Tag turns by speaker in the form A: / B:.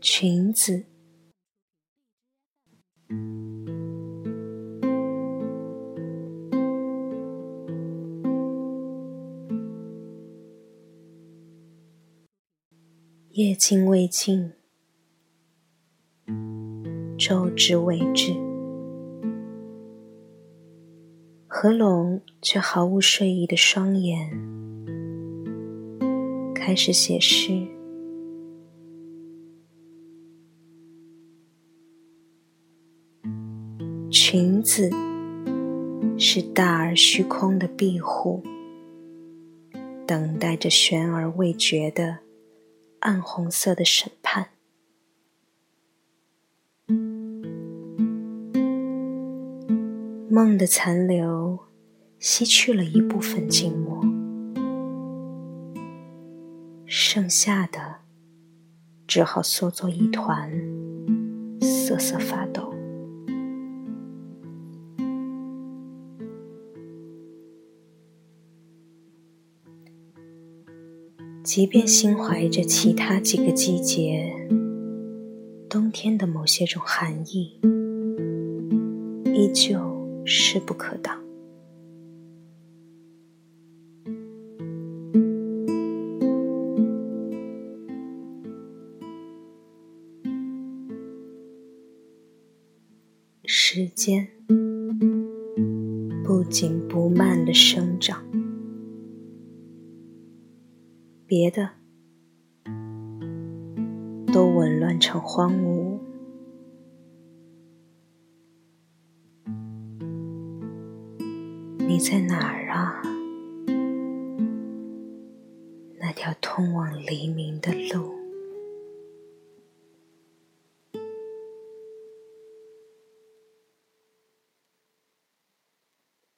A: 裙子。夜尽未尽，昼至未至，合拢却毫无睡意的双眼，开始写诗。裙子是大而虚空的庇护，等待着悬而未决的。暗红色的审判，梦的残留吸去了一部分静默，剩下的只好缩作一团，瑟瑟发抖。即便心怀着其他几个季节冬天的某些种寒意，依旧势不可挡。时间不紧不慢的生长。别的都紊乱成荒芜，你在哪儿啊？那条通往黎明的路。